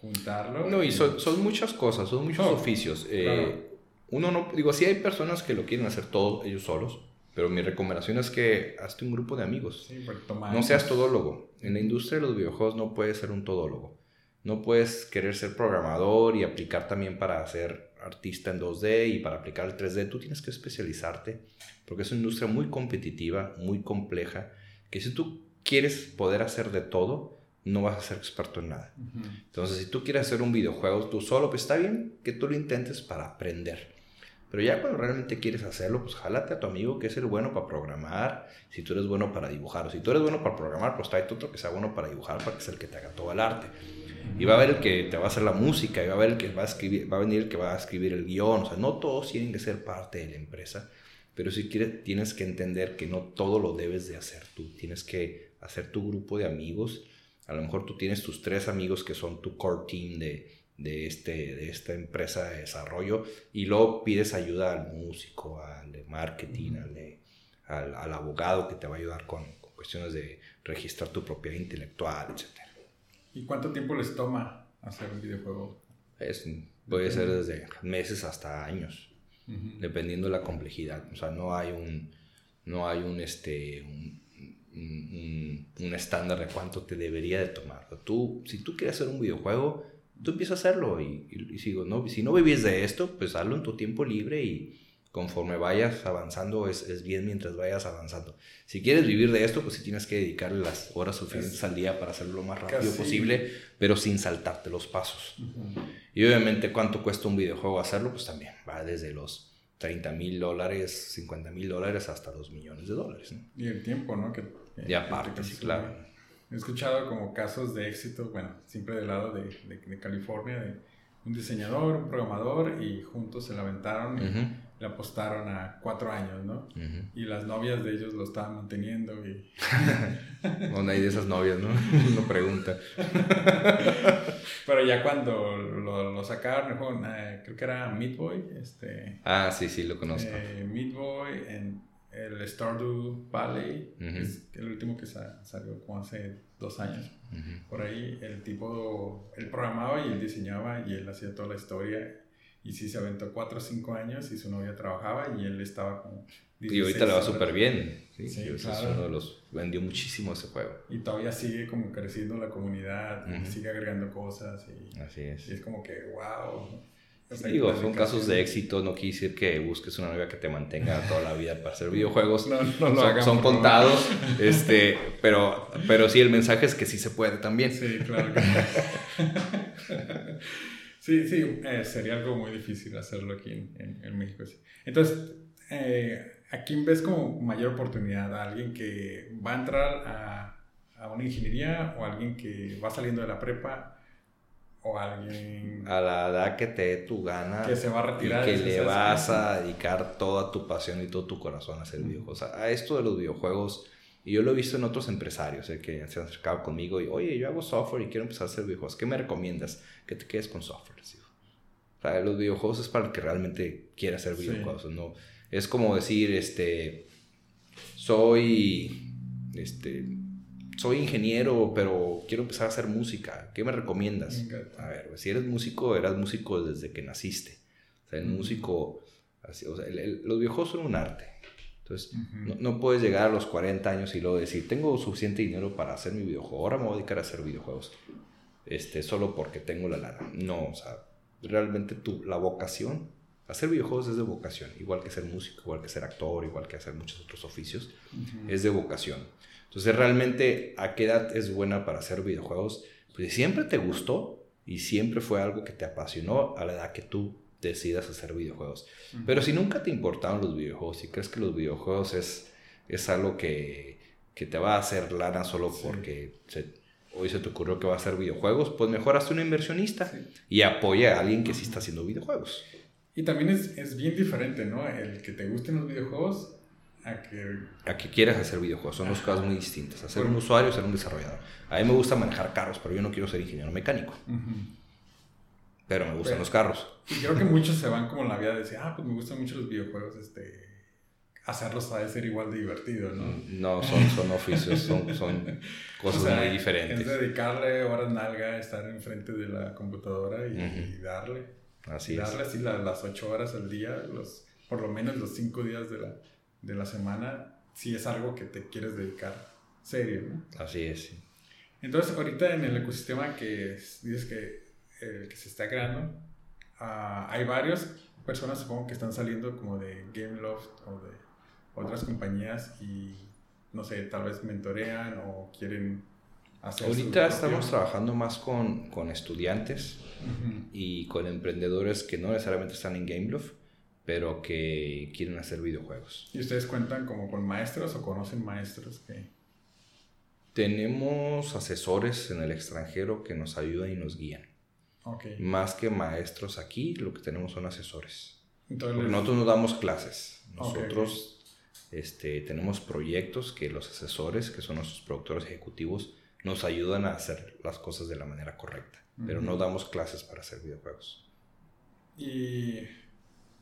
Juntarlo. No, y son, son, muchas cosas, son muchos oficios. Eh, uno no, digo, sí hay personas que lo quieren hacer todo ellos solos, pero mi recomendación es que hazte un grupo de amigos. Sí, no seas todólogo. En la industria de los videojuegos no puedes ser un todólogo. No puedes querer ser programador y aplicar también para ser artista en 2D y para aplicar el 3D. Tú tienes que especializarte porque es una industria muy competitiva, muy compleja, que si tú quieres poder hacer de todo, no vas a ser experto en nada. Entonces, si tú quieres hacer un videojuego tú solo, pues está bien que tú lo intentes para aprender. Pero ya cuando realmente quieres hacerlo, pues jálate a tu amigo que es el bueno para programar, si tú eres bueno para dibujar, o si tú eres bueno para programar, pues tráete otro que sea bueno para dibujar, para que sea el que te haga todo el arte. Y va a haber el que te va a hacer la música, y va a haber el que va a escribir, va a venir el que va a escribir el guion, o sea, no todos tienen que ser parte de la empresa, pero si quieres, tienes que entender que no todo lo debes de hacer tú, tienes que hacer tu grupo de amigos, a lo mejor tú tienes tus tres amigos que son tu core team de, de, este, de esta empresa de desarrollo y luego pides ayuda al músico, al de marketing, al, al, abogado que te va a ayudar con, cuestiones de registrar tu propiedad intelectual, etc. ¿Y cuánto tiempo les toma hacer un videojuego? Es, puede ser desde meses hasta años dependiendo de la complejidad. O sea, no hay un, no hay un, este, un, un, estándar de cuánto te debería de tomar. Tú, si tú quieres hacer un videojuego, tú empiezas a hacerlo y, y, sigo, no, si no vivís de esto, pues hazlo en tu tiempo libre y conforme vayas avanzando es, es, bien mientras vayas avanzando. Si quieres vivir de esto, pues sí tienes que dedicarle las horas suficientes al día para hacerlo lo más rápido posible, pero sin saltarte los pasos. Y obviamente cuánto cuesta un videojuego hacerlo, pues también va desde los 30 mil dólares, 50 mil dólares hasta 2 millones de dólares. Y el tiempo, ¿no? Que, y aparte, sí, claro. He escuchado como casos de éxito, bueno, siempre del lado de, de, California, de un diseñador, un programador, y juntos se la aventaron le apostaron a cuatro años, ¿no? Y las novias de ellos lo estaban manteniendo y... no, hay de esas novias, ¿no? Uno pregunta. Pero ya cuando lo, lo sacaron, creo que era Meat Boy, este... Ah, sí, sí, lo conozco. Eh, Meat Boy en el Stardew Valley, es el último que salió como hace dos años. Por ahí el tipo, él programaba y él diseñaba y él hacía toda la historia y sí, se aventó 4 o 5 años y su novia trabajaba y él estaba como... Y ahorita le va súper bien. Sí, sí claro. es uno de los... Vendió muchísimo ese juego. Y todavía sigue como creciendo la comunidad, sigue agregando cosas y... Así es. Y es como que, wow. Digo, son casos de éxito, no quiere decir que busques una novia que te mantenga toda la vida para hacer videojuegos. no, no lo son, son contados, este, pero, pero sí, el mensaje es que sí se puede también. Sí, claro. Sí, sí, eh, sería algo muy difícil hacerlo aquí en, en, México. Entonces, eh, ¿a quién ves como mayor oportunidad? ¿A alguien que va a entrar a, a, una ingeniería o alguien que va saliendo de la prepa o alguien... A la edad que te dé tu gana. Que se va a retirar. Y que le vas a dedicar toda tu pasión y todo tu corazón a hacer videojuegos. a esto de los videojuegos y yo lo he visto en otros empresarios eh, que se han acercado conmigo y, oye, yo hago software y quiero empezar a hacer videojuegos. ¿Qué me recomiendas? Que te quedes con software. O sea, los videojuegos es para el que realmente quiere hacer videojuegos. ¿no? Es como decir, este, soy, este, soy ingeniero, pero quiero empezar a hacer música. ¿Qué me recomiendas? A ver, si eres músico, eras músico desde que naciste. O sea, el músico, así, o sea, los videojuegos son un arte. Entonces, no, puedes llegar a los 40 años y luego decir, tengo suficiente dinero para hacer mi videojuego, ahora me voy a dedicar a hacer videojuegos, este, solo porque tengo la lana. No, o sea, realmente tu, la vocación, hacer videojuegos es de vocación, igual que ser músico, igual que ser actor, igual que hacer muchos otros oficios, es de vocación. Entonces, realmente, ¿a qué edad es buena para hacer videojuegos? Pues siempre te gustó y siempre fue algo que te apasionó a la edad que tú decidas hacer videojuegos. Pero si nunca te importaron los videojuegos, si crees que los videojuegos es, es algo que, que te va a hacer lana solo porque hoy se te ocurrió que va a hacer videojuegos, pues mejor hazte un inversionista y apoya a alguien que sí está haciendo videojuegos. Y también es, es, bien diferente, ¿no? El que te gusten los videojuegos a que... A que quieras hacer videojuegos. Son dos cosas muy distintas. Hacer un usuario, ser un desarrollador. A mí me gusta manejar carros, pero yo no quiero ser ingeniero mecánico. Pero me gustan los carros. Y creo que muchos se van como en la vida de decir, ah, pues me gustan mucho los videojuegos, este, hacerlos a ser igual de divertido, ¿no? No, son, son oficios, son, son cosas muy diferentes. Es dedicarle horas nalga, estar enfrente de la computadora y, darle. Así darle así las ocho horas al día, los, por lo menos los cinco días de la, de la semana, si es algo que te quieres dedicar serio, ¿no? Así es. Entonces, ahorita en el ecosistema que dices que, eh, que se está creando, uh, hay varias personas, supongo, que están saliendo como de Gameloft o de otras compañías y, no sé, tal vez mentorean o quieren hacer... Ahorita estamos trabajando más con, con estudiantes y con emprendedores que no necesariamente están en Gameloft, pero que quieren hacer videojuegos. ¿Y ustedes cuentan como con maestros o conocen maestros que...? Tenemos asesores en el extranjero que nos ayudan y nos guían. Okay. Más que maestros aquí, lo que tenemos son asesores. Entonces, nosotros no damos clases. Nosotros este, tenemos proyectos que los asesores, que son nuestros productores ejecutivos, nos ayudan a hacer las cosas de la manera correcta. Pero no damos clases para hacer videojuegos. ¿Y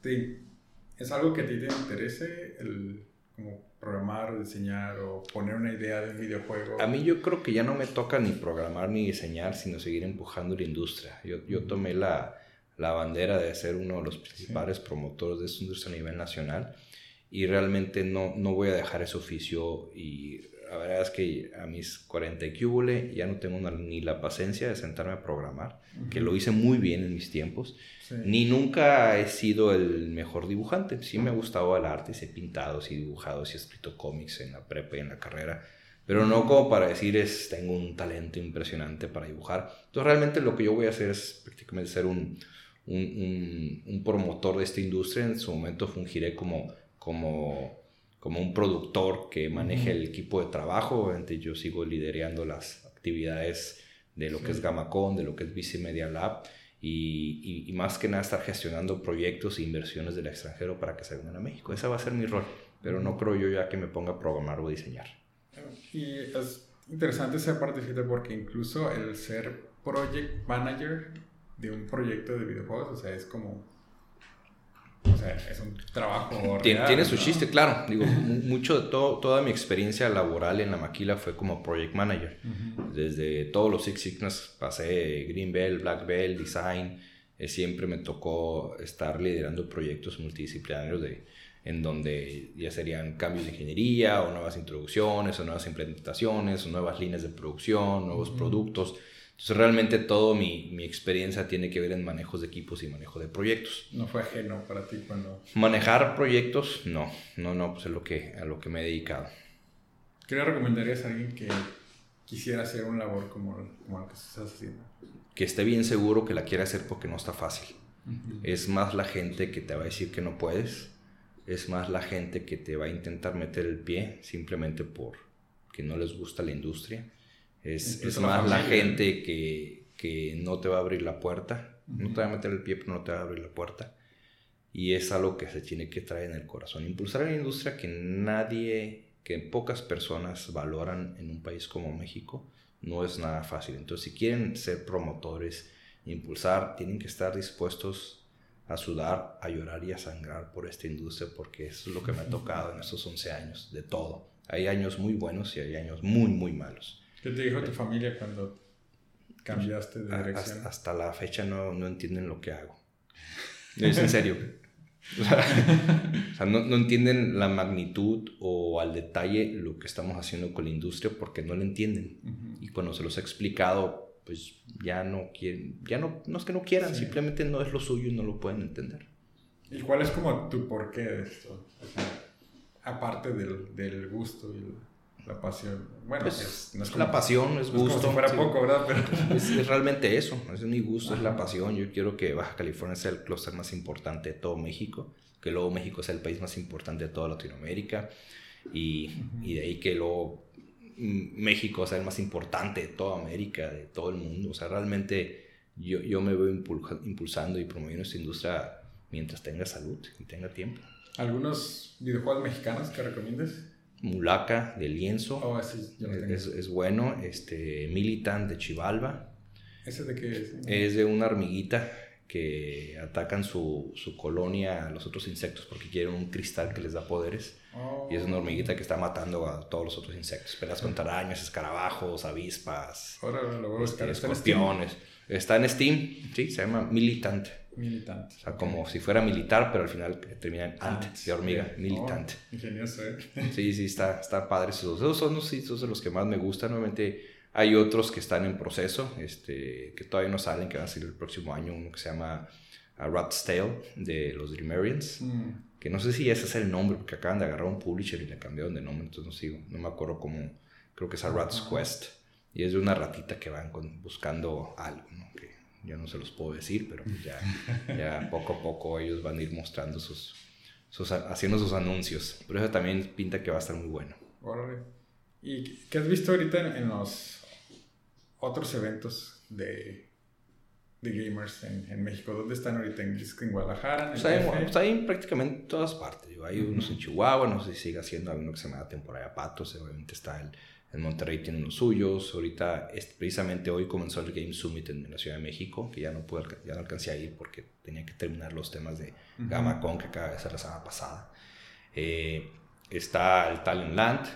es algo que a ti te interese el como programar o diseñar o poner una idea de un videojuego? A mí yo creo que ya no me toca ni programar ni diseñar, sino seguir empujando la industria. Yo, yo tomé la, la, bandera de ser uno de los principales promotores de esta industria a nivel nacional y realmente no, no voy a dejar ese oficio y la verdad es que a mis 40 y ya no tengo ni la paciencia de sentarme a programar, que lo hice muy bien en mis tiempos, ni nunca he sido el mejor dibujante, sí me ha gustado el arte, he pintado, he dibujado, he escrito cómics en la prepa y en la carrera, pero no como para decir es, tengo un talento impresionante para dibujar. Entonces realmente lo que yo voy a hacer es prácticamente ser un, un, un promotor de esta industria, en su momento fungiré como como, como un productor que maneje el equipo de trabajo. Obviamente yo sigo liderando las actividades de lo que es Gamacon, de lo que es Bici Media Lab. Y, y, más que nada estar gestionando proyectos e inversiones del extranjero para que se vengan a México. Ese va a ser mi rol, pero no creo yo ya que me ponga a programar o diseñar. Y es interesante esa parte, porque incluso el ser project manager de un proyecto de videojuegos, o sea, es como o sea, es un trabajo. tiene, su chiste, claro. Digo, mucho de todo, toda mi experiencia laboral en la maquila fue como project manager. Desde todos los Six Sigmas pasé Green Bell, Black Bell, Design. Eh, siempre me tocó estar liderando proyectos multidisciplinarios de, en donde ya serían cambios de ingeniería o nuevas introducciones o nuevas implementaciones o nuevas líneas de producción, nuevos productos. Entonces realmente todo mi, mi, experiencia tiene que ver en manejos de equipos y manejo de proyectos. ¿No fue ajeno para ti cuando...? Manejar proyectos, no, no, no, pues es lo que, a lo que me he dedicado. ¿Qué le recomendarías a alguien que quisiera hacer un labor como, como lo que estás haciendo? Que esté bien seguro que la quiera hacer porque no está fácil. Es más la gente que te va a decir que no puedes, es más la gente que te va a intentar meter el pie simplemente por que no les gusta la industria es, es más la, gente que, que, no te va a abrir la puerta, no te va a meter el pie, pero no te va a abrir la puerta. Y es algo que se tiene que traer en el corazón. Impulsar una industria que nadie, que pocas personas valoran en un país como México, no es nada fácil. Entonces, si quieren ser promotores, impulsar, tienen que estar dispuestos a sudar, a llorar y a sangrar por esta industria, porque eso es lo que me ha tocado en estos 11 años, de todo. Hay años muy buenos y hay años muy, muy malos. ¿Qué te dijo tu familia cuando cambiaste de dirección? Hasta, la fecha no, no, entienden lo que hago. Es en serio. o sea, no, no, entienden la magnitud o al detalle lo que estamos haciendo con la industria porque no lo entienden. Y cuando se los he explicado, pues ya no quieren, ya no, no es que no quieran, simplemente no es lo suyo y no lo pueden entender. ¿Y cuál es como tu porqué de esto? aparte del, del gusto y el la pasión. Bueno, pues, es, la pasión, es gusto. como si fuera poco, ¿verdad? Pero... Es, realmente eso, es mi gusto, es la pasión. Yo quiero que Baja California sea el clúster más importante de todo México, que luego México sea el país más importante de toda Latinoamérica y, y de ahí que luego México sea el más importante de toda América, de todo el mundo. O sea, realmente yo, yo me veo impulsando y promoviendo esta industria mientras tenga salud y tenga tiempo. ¿Algunos videojuegos mexicanos que recomiendes? Mulaca de Lienzo. Oh, es, es, bueno. Este, Militant de Chivalba. ¿Ese de qué es? Es de una hormiguita que atacan su, su, colonia a los otros insectos porque quieren un cristal que les da poderes. Y es una hormiguita que está matando a todos los otros insectos. Pelas contra arañas, escarabajos, avispas, este, escorpiones. Está en Steam, sí, se llama Militant. Militant. O sea, como si fuera militar, pero al final termina en ant, de hormiga, Militant. Oh, ingenioso, ¿eh? Sí, sí, está, está padre. Esos, esos son los, esos de los que más me gustan. Nuevamente hay otros que están en proceso, este, que todavía no salen, que van a salir el próximo año. Uno que se llama uh, Rat's Tale, de los Dreamerians. Mm. Que no sé si ese es el nombre, porque acaban de agarrar un publisher y le cambiaron de nombre, entonces no sigo. No me acuerdo cómo. Creo que es a Rat's Quest. Y es de una ratita que van buscando algo, ¿no? Que yo no se los puedo decir, pero ya, ya poco a poco ellos van a ir mostrando sus, sus, haciendo sus anuncios. Pero eso también pinta que va a estar muy bueno. ¿Y qué has visto ahorita en, los otros eventos de, de gamers en, en, México? ¿Dónde están ahorita? ¿En, Guadalajara? ¿En pues hay, pues hay, prácticamente en todas partes. Hay unos en Chihuahua, no sé si sigue haciendo, hay uno que se llama Temporada Patos, obviamente está el en Monterrey tienen los suyos. Ahorita, precisamente hoy comenzó el Game Summit en la Ciudad de México, que ya no, pude, ya no alcancé a ir porque tenía que terminar los temas de GamaCon que acaba de ser la semana pasada. Eh, está el Talent Land,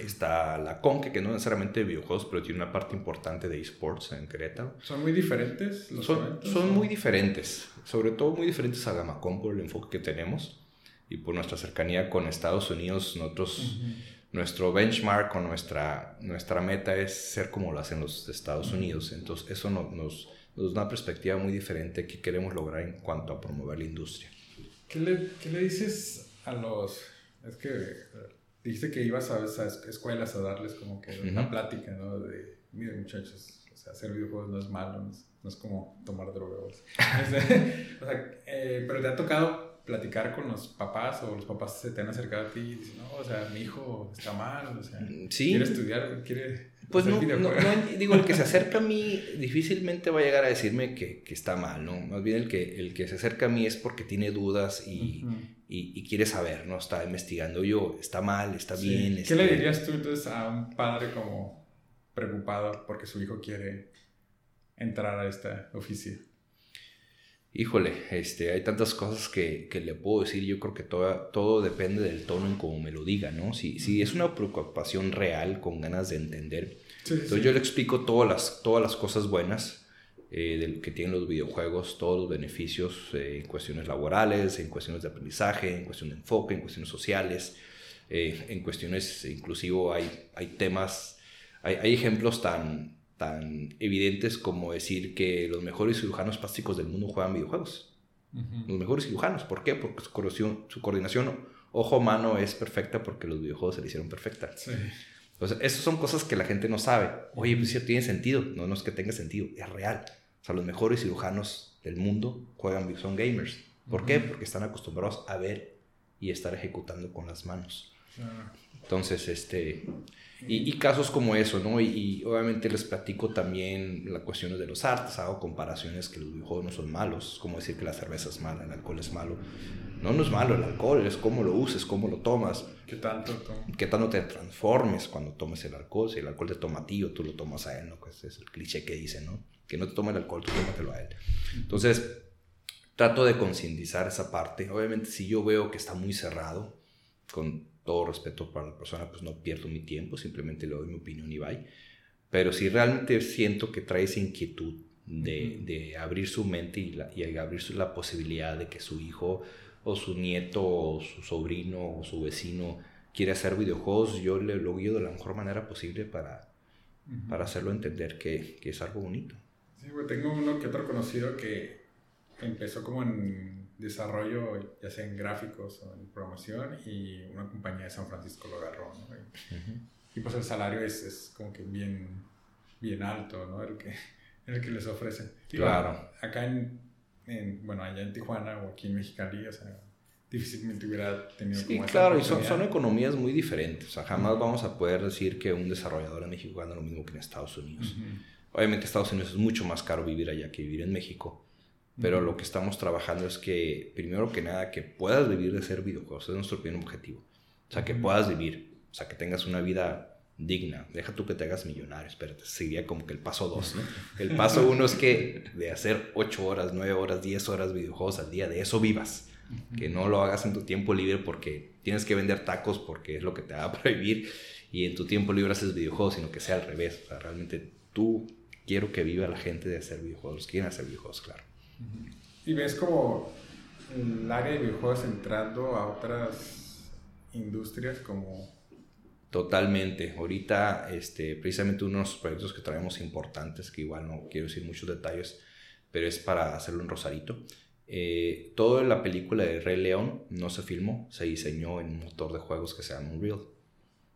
está la Conque, que no necesariamente de videojuegos, pero tiene una parte importante de esports en Querétaro. ¿Son muy diferentes los son, eventos? Son muy diferentes, sobre todo muy diferentes a GamaCon por el enfoque que tenemos y por nuestra cercanía con Estados Unidos. Nosotros nuestro benchmark o nuestra, nuestra meta es ser como lo hacen los Estados Unidos. Entonces, eso nos, nos, da una perspectiva muy diferente que queremos lograr en cuanto a promover la industria. ¿Qué le, qué le dices a los... Es que dijiste que ibas a, esas escuelas a darles como que una plática, ¿no? De, miren muchachos, o sea, hacer videojuegos no es malo, no es, como tomar drogas. o sea, eh, pero te ha tocado platicar con los papás o los papás se te han acercado a ti y dicen, no, o sea, mi hijo está mal, o sea, quiere estudiar, quiere... Pues no, no, digo, el que se acerca a mí difícilmente va a llegar a decirme que, que, está mal, ¿no? Más bien el que, el que se acerca a mí es porque tiene dudas y, y, quiere saber, ¿no? Está investigando yo, está mal, está bien. ¿Qué le dirías tú entonces a un padre como preocupado porque su hijo quiere entrar a esta oficio? Híjole, este, hay tantas cosas que, que, le puedo decir. Yo creo que todo, todo depende del tono en cómo me lo diga, ¿no? Si, si es una preocupación real, con ganas de entender, entonces yo le explico todas las, todas las cosas buenas eh, que tienen los videojuegos, todos los beneficios eh, en cuestiones laborales, en cuestiones de aprendizaje, en cuestiones de enfoque, en cuestiones sociales, eh, en cuestiones, inclusive hay, hay temas, hay, hay ejemplos tan tan evidentes como decir que los mejores cirujanos plásticos del mundo juegan videojuegos. Los mejores cirujanos. ¿Por qué? Porque su coordinación, su coordinación ojo-mano es perfecta porque los videojuegos se le hicieron perfecta. Sí. Entonces, esas son cosas que la gente no sabe. Oye, pues sí, tiene sentido. No, no es que tenga sentido, es real. O sea, los mejores cirujanos del mundo juegan, son gamers. ¿Por qué? Porque están acostumbrados a ver y estar ejecutando con las manos. Entonces, este, y, casos como eso, ¿no? Y, obviamente les platico también las cuestiones de los artes, hago comparaciones que los videojuegos no son malos, como decir que la cerveza es mala, el alcohol es malo. No, no es malo el alcohol, es cómo lo uses, cómo lo tomas. ¿Qué tanto? ¿Qué tanto te transformes cuando tomes el alcohol? Si el alcohol te toma a ti o tú lo tomas a él, ¿no? Pues es el cliché que dice, ¿no? Que no te tome el alcohol, tú tómatelo a él. Entonces, trato de concientizar esa parte. Obviamente, si yo veo que está muy cerrado, con todo respeto para la persona, pues no pierdo mi tiempo, simplemente le doy mi opinión y bye. Pero si realmente siento que trae esa inquietud de, de abrir su mente y, la, y abrir la posibilidad de que su hijo o su nieto o su sobrino o su vecino quiere hacer videojuegos, yo le lo guío de la mejor manera posible para, para hacerlo entender que, que, es algo bonito. Sí, tengo uno que otro conocido que empezó como en desarrollo, ya sea en gráficos o en programación, y una compañía de San Francisco lo agarró, ¿no? Y, pues el salario es, es, como que bien, bien alto, ¿no? El que, el que les ofrecen. Claro. acá en, en, bueno, allá en Tijuana o aquí en Mexicali, o sea, difícilmente hubiera tenido sí, claro, y son, son, economías muy diferentes. O sea, jamás vamos a poder decir que un desarrollador en México gana lo mismo que en Estados Unidos. Obviamente, Estados Unidos es mucho más caro vivir allá que vivir en México. Pero lo que estamos trabajando es que, primero que nada, que puedas vivir de ser videojuegos. es nuestro primer objetivo. O sea, que puedas vivir. O sea, que tengas una vida digna. Deja tú que te hagas millonario, espérate, sería como que el paso 2, ¿no? El paso 1 es que de hacer 8 horas, 9 horas, 10 horas videojuegos al día, de eso vivas. Que no lo hagas en tu tiempo libre porque tienes que vender tacos porque es lo que te va a prohibir y en tu tiempo libre haces videojuegos, sino que sea al revés. O sea, realmente tú quiero que viva la gente de hacer videojuegos, quieren hacer videojuegos, claro. Y ves como el área de videojuegos entrando a otras industrias como Totalmente. Ahorita, este, precisamente uno de los proyectos que traemos importantes, que igual no quiero decir muchos detalles, pero es para hacerlo en Rosarito. Eh, toda la película de Rey León no se filmó, se diseñó en un motor de juegos que se llama Unreal.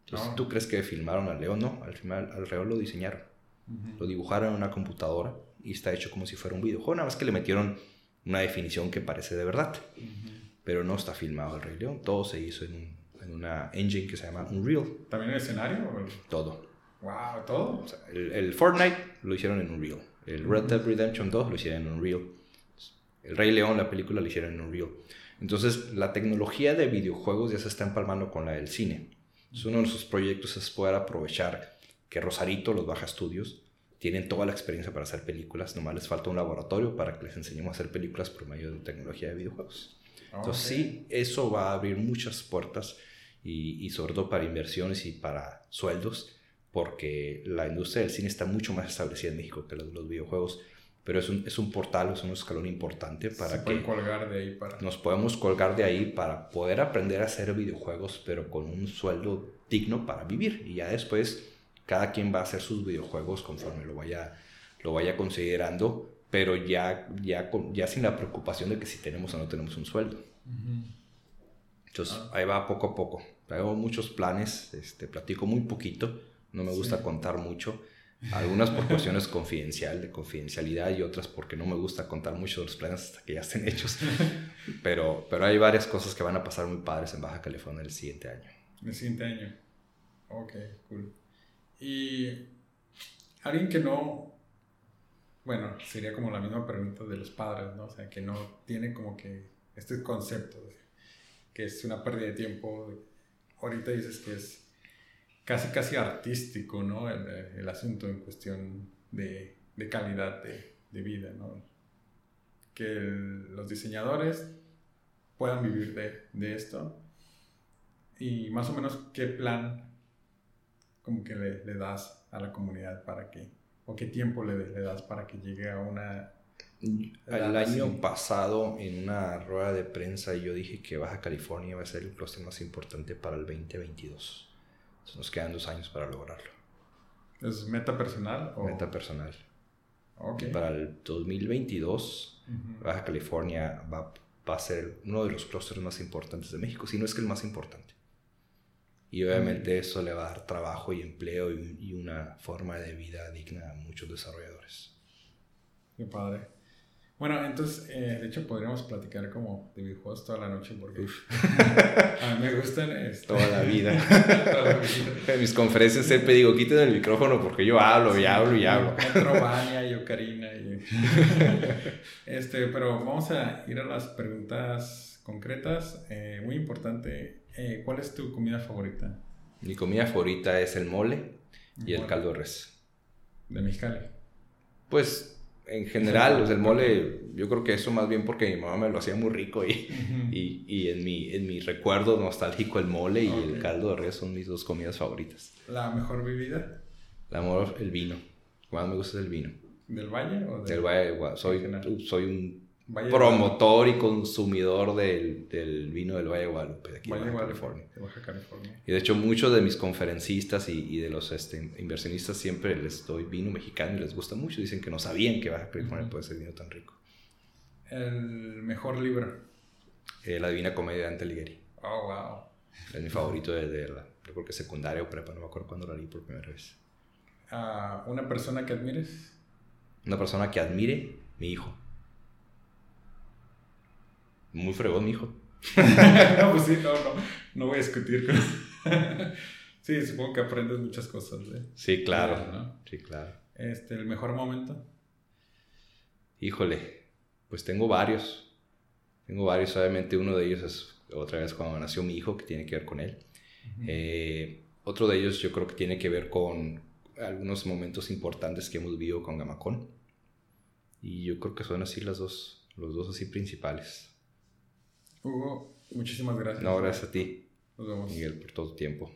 Entonces, ah. ¿tú crees que filmaron al león? No, al final al león lo diseñaron. Lo dibujaron en una computadora y está hecho como si fuera un videojuego, nada más que le metieron una definición que parece de verdad. Pero no está filmado el Rey León, todo se hizo en un en una engine que se llama Unreal. ¿También el escenario? Todo. Wow, todo. el, Fortnite lo hicieron en Unreal. El Red Dead Redemption 2 lo hicieron en Unreal. El Rey León, la película, lo hicieron en Unreal. Entonces, la tecnología de videojuegos ya se está empalmando con la del cine. uno de nuestros proyectos es poder aprovechar que Rosarito, los Baja Estudios, tienen toda la experiencia para hacer películas. Nomás les falta un laboratorio para que les enseñemos a hacer películas por medio de tecnología de videojuegos. Entonces, sí, eso va a abrir muchas puertas y, sobre todo para inversiones y para sueldos, porque la industria del cine está mucho más establecida en México que los, los videojuegos, pero es un, es un portal, es un escalón importante para que colgar de ahí para... nos podemos colgar de ahí para poder aprender a hacer videojuegos, pero con un sueldo digno para vivir. Y ya después cada quien va a hacer sus videojuegos conforme lo vaya, lo vaya considerando, pero ya, ya, ya sin la preocupación de que si tenemos o no tenemos un sueldo. Entonces, ah. ahí va poco a poco. Tengo muchos planes, este, platico muy poquito, no me gusta contar mucho. Algunas por cuestiones confidencial, de confidencialidad y otras porque no me gusta contar mucho de los planes hasta que ya estén hechos. pero, pero hay varias cosas que van a pasar muy padres en Baja California el siguiente año. El siguiente año. Ok, cool. Y alguien que no, bueno, sería como la misma pregunta de los padres, ¿no? O sea, que no tiene como que este concepto que es una pérdida de tiempo ahorita dices que es casi, casi artístico, ¿no? El, el asunto en cuestión de, de calidad de, de, vida, ¿no? Que los diseñadores puedan vivir de, de, esto y más o menos qué plan como que le, le das a la comunidad para que, o qué tiempo le, le das para que llegue a una el año pasado, en una rueda de prensa, yo dije que Baja California va a ser el clúster más importante para el 2022. Entonces nos quedan dos años para lograrlo. ¿Es meta personal? O? Meta personal. Para el 2022, Baja California va, va, a ser uno de los clústeres más importantes de México, si no es que el más importante. Y obviamente eso le va a dar trabajo y empleo y, y una forma de vida digna a muchos desarrolladores. Qué padre. Bueno, entonces, eh, de hecho, podríamos platicar como de videojuegos toda la noche porque a mí me gustan. Este, toda la vida. En mis conferencias siempre digo, quiten el micrófono porque yo hablo y hablo y hablo. Otro Vania y Ocarina. Y... este, pero vamos a ir a las preguntas concretas. Eh, muy importante, eh, ¿cuál es tu comida favorita? Mi comida favorita es el mole y el caldo de res. ¿De Mexicali? Pues en general, el mole, yo creo que eso más bien porque mi mamá me lo hacía muy rico y, y, y, en, mi, en mi recuerdo nostálgico el mole y el caldo de res son mis dos comidas favoritas. ¿La mejor bebida? La mejor, el vino. Más me gusta el vino. ¿Del Valle o del, Valle? Soy, soy un promotor y consumidor del, del, vino del Valle de Guadalupe, de aquí de Baja, California. California. Y de hecho muchos de mis conferencistas y, y de los este, inversionistas siempre les doy vino mexicano y les gusta mucho. Dicen que no sabían que Baja California puede ser vino tan rico. ¿El mejor libro? Eh, la Divina Comedia de Dante Alighieri. Oh, wow. Es mi favorito desde la, yo creo que secundaria o prepa, no me acuerdo cuándo la leí por primera vez. Uh, ¿Una persona que admires? Una persona que admire, mi hijo. Muy fregón, mijo. no, pues sí, no, no, no voy a discutir con... sí, supongo que aprendes muchas cosas. ¿eh? Sí, claro. Sí, claro. Este, ¿El mejor momento? Híjole, pues tengo varios. Tengo varios, obviamente uno de ellos es otra vez cuando nació mi hijo, que tiene que ver con él. Eh, otro de ellos yo creo que tiene que ver con algunos momentos importantes que hemos vivido con Gamacón. Y yo creo que son así las dos, los dos así principales. Hugo, muchísimas gracias. No, gracias a ti. Nos vemos. Miguel, por todo tu tiempo.